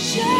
Show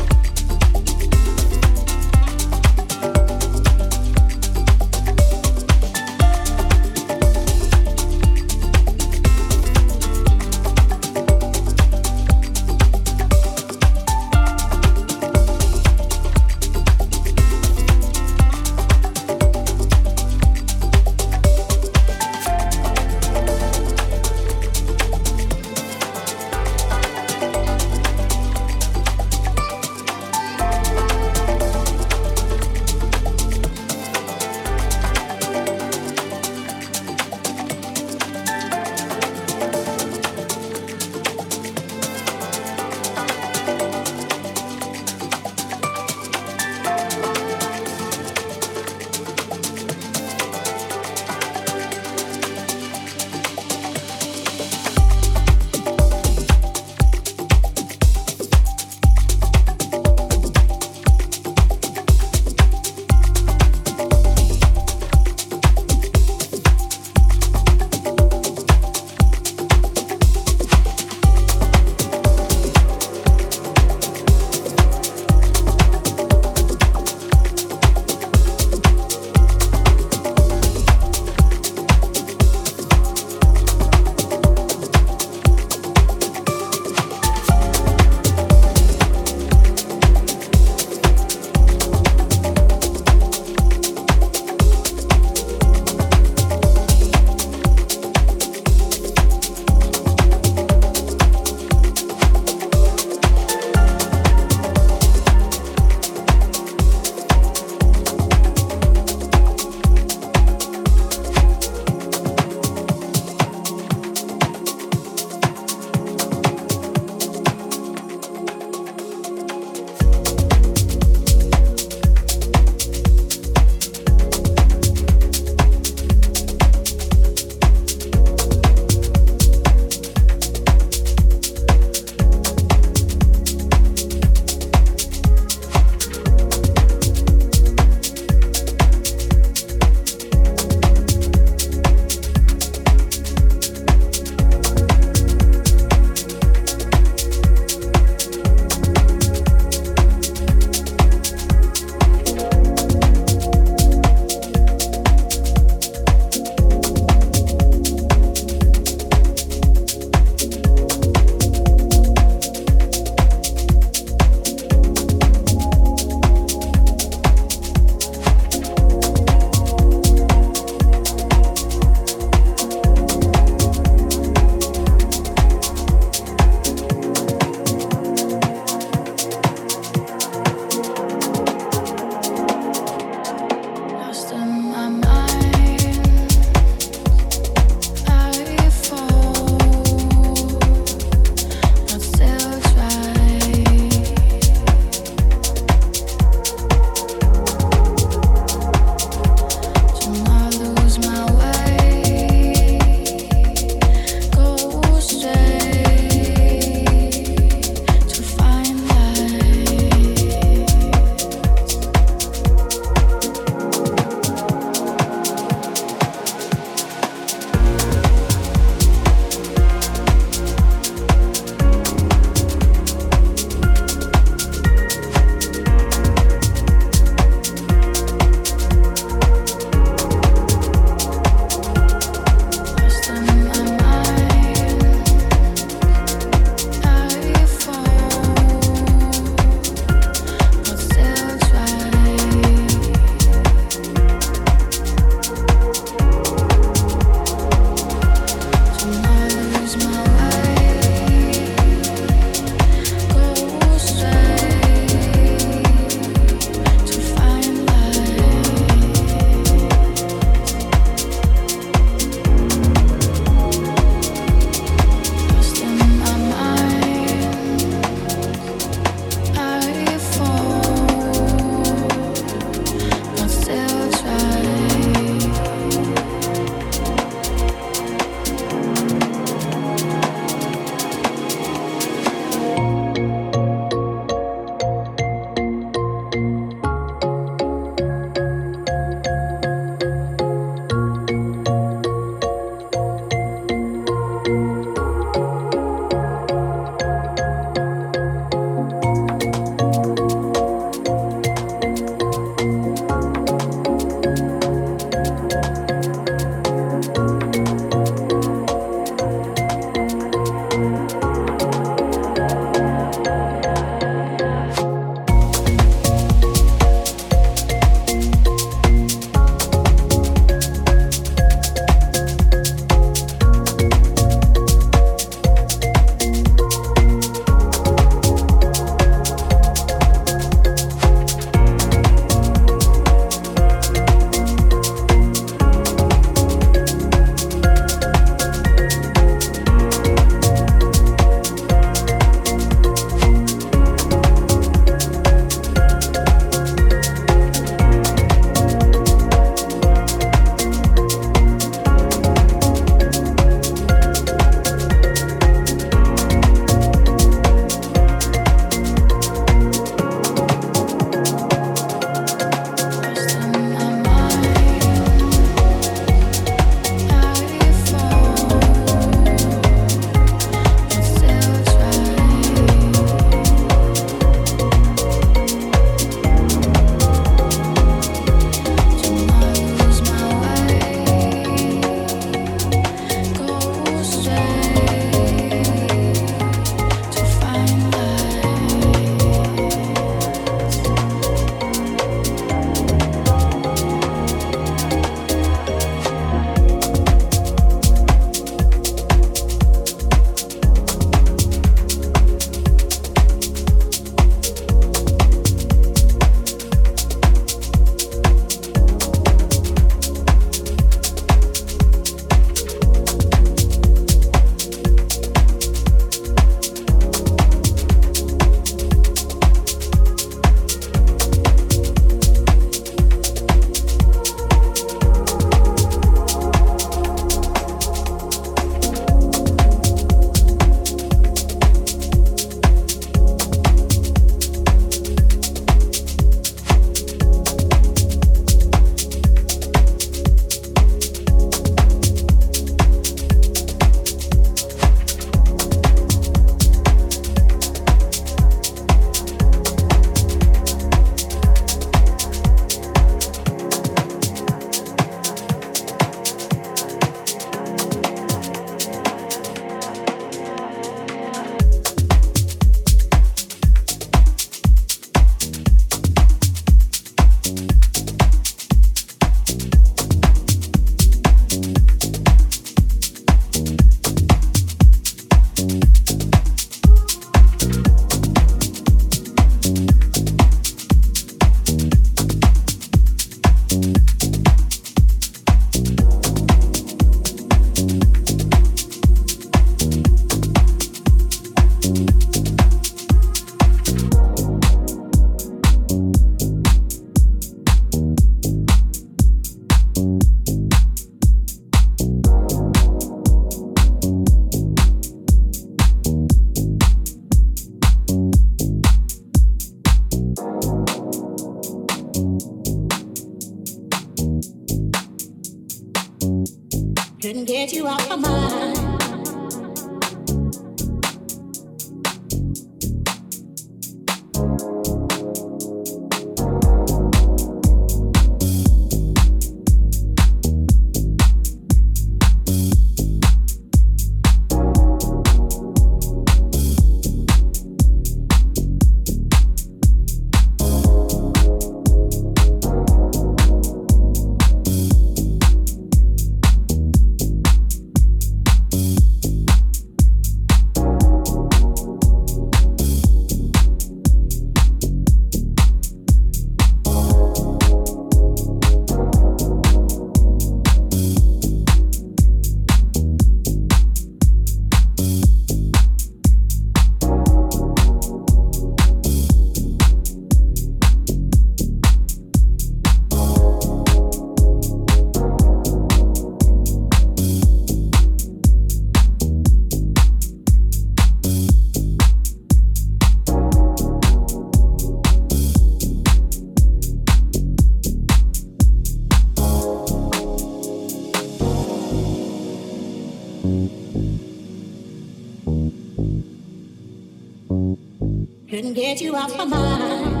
couldn't get you off my mind.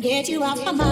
get you off my mind.